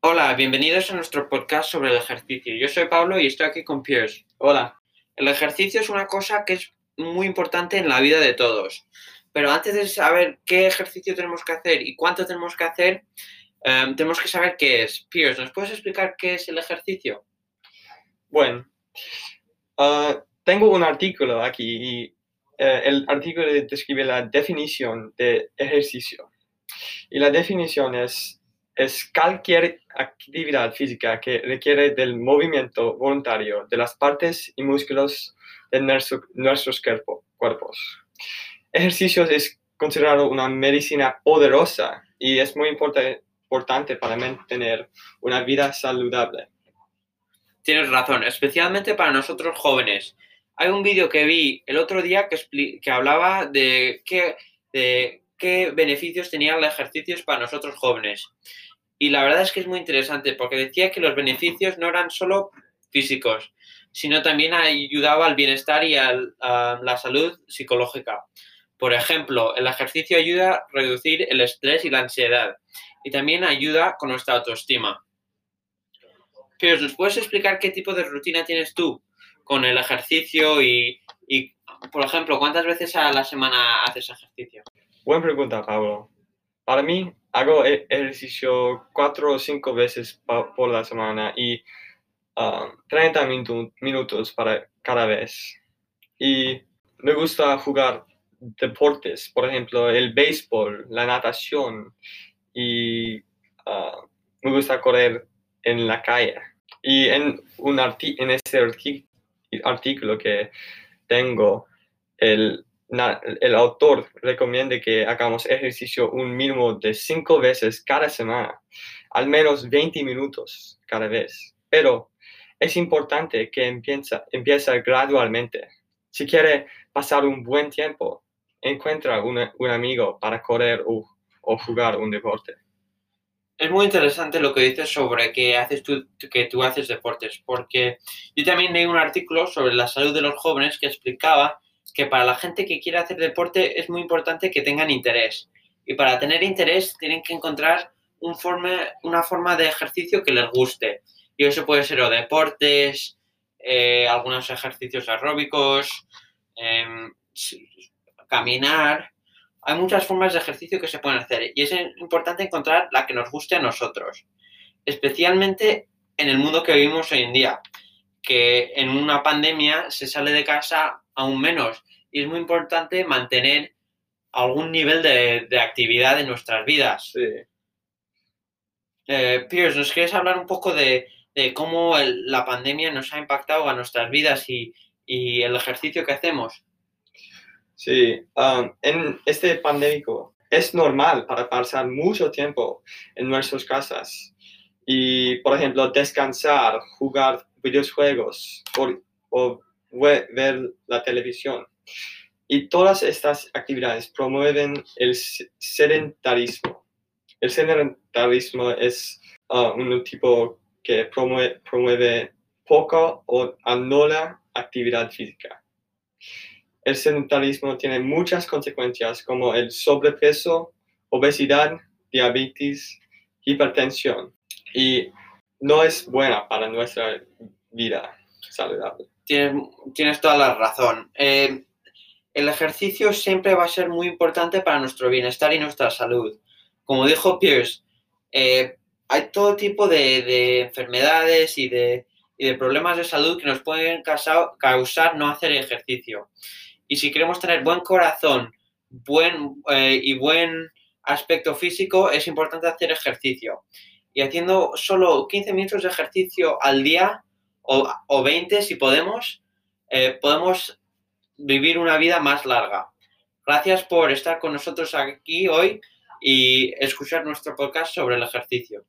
Hola, bienvenidos a nuestro podcast sobre el ejercicio. Yo soy Pablo y estoy aquí con Pierce. Hola. El ejercicio es una cosa que es muy importante en la vida de todos. Pero antes de saber qué ejercicio tenemos que hacer y cuánto tenemos que hacer, em, tenemos que saber qué es. Pierce, ¿nos puedes explicar qué es el ejercicio? Bueno, ah, tengo un artículo aquí y eh, el artículo describe la definición de ejercicio. Y la definición es, es cualquier actividad física que requiere del movimiento voluntario de las partes y músculos de nuestros cuerpos. Ejercicio es considerado una medicina poderosa y es muy importante para mantener una vida saludable. Tienes razón, especialmente para nosotros jóvenes. Hay un vídeo que vi el otro día que, que hablaba de qué, de qué beneficios tenía el ejercicio para nosotros jóvenes. Y la verdad es que es muy interesante porque decía que los beneficios no eran solo físicos, sino también ayudaba al bienestar y a la salud psicológica. Por ejemplo, el ejercicio ayuda a reducir el estrés y la ansiedad y también ayuda con nuestra autoestima. Pero ¿nos puedes explicar qué tipo de rutina tienes tú con el ejercicio y, por ejemplo, cuántas veces a la semana haces ejercicio? Buena pregunta, Pablo. Para mí, hago e-, ejercicio cuatro o cinco veces por la semana y 30 um, minutos para cada vez. Y me gusta jugar deportes, por ejemplo, el béisbol, la natación y uh, me gusta correr en la calle. Y en, un en este artículo que tengo, el, el autor recomienda que hagamos ejercicio un mínimo de cinco veces cada semana, al menos 20 minutos cada vez. Pero es importante que empieza, empieza gradualmente. Si quiere pasar un buen tiempo, encuentra un amigo para correr o, jugar un deporte. Es muy interesante lo que dices sobre que, haces tú, que tú haces deportes, porque yo también leí un artículo sobre la salud de los jóvenes que explicaba que para la gente que quiere hacer deporte es muy importante que tengan interés. Y para tener interés tienen que encontrar un una forma de ejercicio que les guste. Y eso puede ser o deportes, eh, algunos ejercicios aeróbicos, em, caminar. Hay muchas formas de ejercicio que se pueden hacer y es importante encontrar la que nos guste a nosotros, especialmente en el mundo que vivimos hoy en día, que en una pandemia se sale de casa aún menos y es muy importante mantener algún nivel de, actividad en nuestras vidas. Sí. Eh, Pierce, ¿nos quieres hablar un poco de, cómo la pandemia nos ha impactado a nuestras vidas y, y el ejercicio que hacemos? Sí, um, en este pandémico es normal para pasar mucho tiempo en nuestras casas y, por ejemplo, descansar, jugar videojuegos o, ver la televisión. Y todas estas actividades promueven el sedentarismo. El sedentarismo es uh, un tipo que promueve, promueve poca o nula actividad física el sedentarismo tiene muchas consecuencias como el sobrepeso, obesidad, diabetes, hipertensión y no es buena para nuestra vida saludable. Tienes, toda la razón. Eh, el ejercicio siempre va a ser muy importante para nuestro bienestar y nuestra salud. Como dijo Pierce, eh, hay todo tipo de, enfermedades y de, problemas de salud que nos pueden causar no hacer ejercicio. Y si queremos tener buen corazón buen, eh, y buen aspecto físico, es importante hacer ejercicio. Y haciendo solo 15 minutos de ejercicio al día o, o 20 si podemos, eh, podemos vivir una vida más larga. Gracias por estar con nosotros aquí hoy y escuchar nuestro podcast sobre el ejercicio.